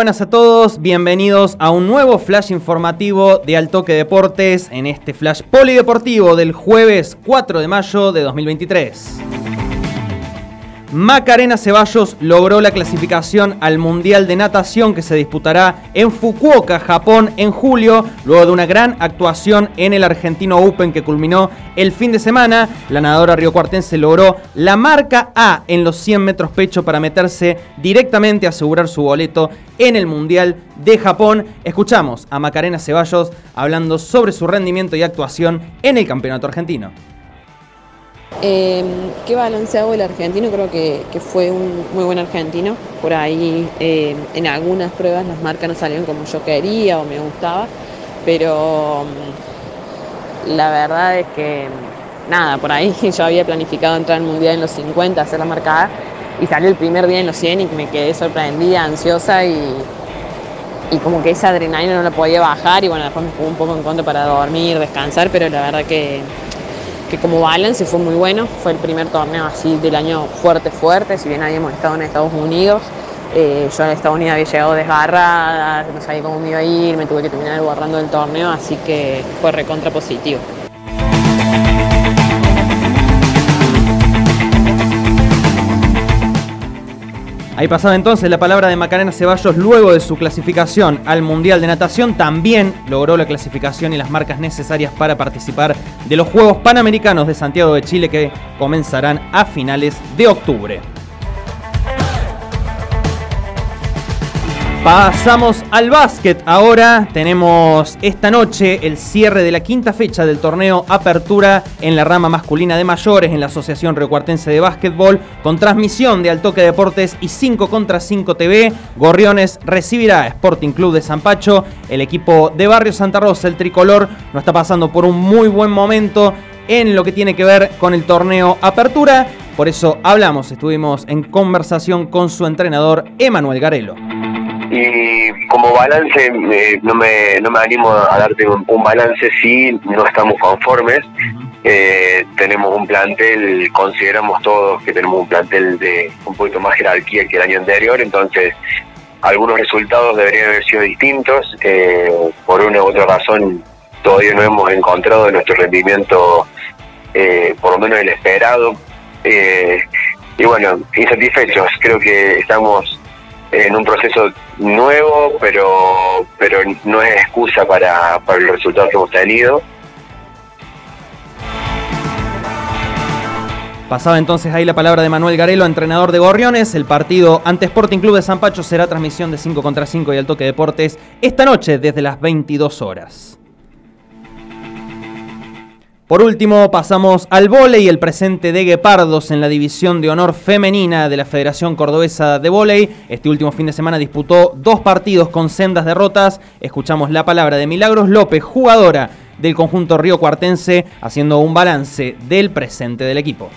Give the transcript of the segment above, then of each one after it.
Buenas a todos, bienvenidos a un nuevo flash informativo de Altoque Deportes en este flash polideportivo del jueves 4 de mayo de 2023. Macarena Ceballos logró la clasificación al Mundial de Natación que se disputará en Fukuoka, Japón, en julio, luego de una gran actuación en el Argentino Open que culminó el fin de semana. La nadadora riocuartense logró la marca A en los 100 metros pecho para meterse directamente a asegurar su boleto en el Mundial de Japón. Escuchamos a Macarena Ceballos hablando sobre su rendimiento y actuación en el Campeonato Argentino. Eh, ¿Qué balance hago el argentino? Creo que, fue un muy buen argentino. Por ahí eh, en algunas pruebas las marcas no salieron como yo quería o me gustaba, pero mm, la verdad es que nada, por ahí yo había planificado entrar al mundial en los 50, hacer la marca A, y salió el primer día en los 100 y me quedé sorprendida, ansiosa y, y como que esa adrenalina no la podía bajar y bueno, después me jugó un poco en contra para dormir, descansar, pero la verdad que que como balance fue muy bueno, fue el primer torneo así del año fuerte, fuerte, si bien habíamos estado en Estados Unidos, eh, yo en Estados Unidos había llegado desgarrada, no sabía cómo me iba a ir, me tuve que terminar guardando el torneo, así que fue recontra positivo. Ahí pasaba entonces la palabra de Macarena Ceballos luego de su clasificación al Mundial de Natación. También logró la clasificación y las marcas necesarias para participar de los Juegos Panamericanos de Santiago de Chile que comenzarán a finales de octubre. Pasamos al básquet. Ahora tenemos esta noche el cierre de la quinta fecha del torneo Apertura en la rama masculina de mayores en la Asociación Recuartense de Básquetbol con transmisión de Altoque Deportes y 5 contra 5 TV. Gorriones recibirá Sporting Club de San Pacho. El equipo de Barrio Santa Rosa, el tricolor, no está pasando por un muy buen momento en lo que tiene que ver con el torneo Apertura. Por eso hablamos, estuvimos en conversación con su entrenador Emanuel Garelo. Y como balance, eh, no, me, no me animo a darte un, balance si no estamos conformes. Eh, tenemos un plantel, consideramos todos que tenemos un plantel de un poquito más jerarquía que el año anterior, entonces algunos resultados deberían haber sido distintos. Eh, por una u otra razón, todavía no hemos encontrado nuestro rendimiento, por lo menos el esperado. y bueno, insatisfechos, creo que estamos en un proceso nuevo, pero, pero no es excusa para, para el resultado que hemos tenido. Pasaba entonces ahí la palabra de Manuel Garelo, entrenador de Gorriones. El partido ante Sporting Club de San Pacho será transmisión de 5 contra 5 y al toque deportes esta noche desde las 22 horas. Por último, pasamos al vóley, el presente de Guepardos en la división de honor femenina de la Federación Cordobesa de Vóley. Este último fin de semana disputó dos partidos con sendas derrotas. Escuchamos la palabra de Milagros López, jugadora del conjunto Río Cuartense, haciendo un balance del presente del equipo.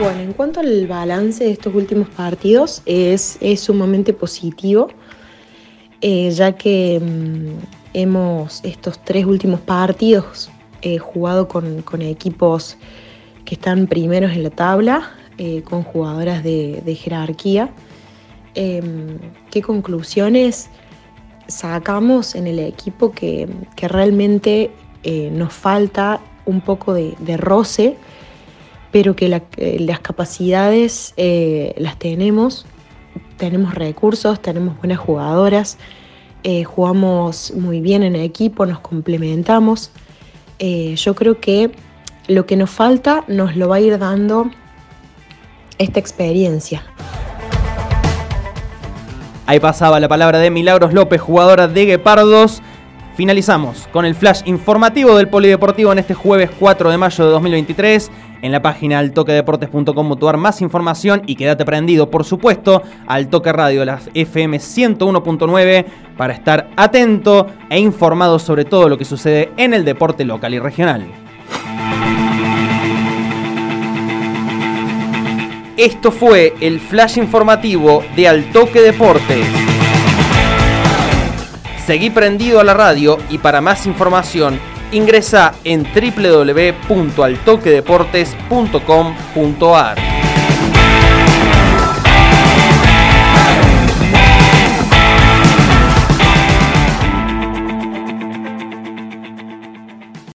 Bueno, en cuanto al balance de estos últimos partidos, es, sumamente positivo, eh, ya que mm, hemos estos tres últimos partidos He jugado con, equipos que están primeros en la tabla, eh, con jugadoras de, jerarquía. Em, ¿Qué conclusiones sacamos en el equipo que, realmente eh, nos falta un poco de, roce, pero que eh, las capacidades las tenemos, tenemos recursos, tenemos buenas jugadoras, jugamos muy bien en equipo, nos complementamos. Eh, yo creo que lo que nos falta nos lo va a ir dando esta experiencia. Ahí pasaba la palabra de Milagros López, jugadora de Guepardos. Finalizamos con el flash informativo del Polideportivo en este jueves 4 de mayo de 2023. En la página altoquedeportes.com mutuar más información y quédate prendido, por supuesto, al Toque Radio, la FM 101.9, para estar atento e informado sobre todo lo que sucede en el deporte local y regional. Esto fue el flash informativo de Altoque Deportes. Seguí prendido a la radio y para más información ingresa en www.altoquedeportes.com.ar.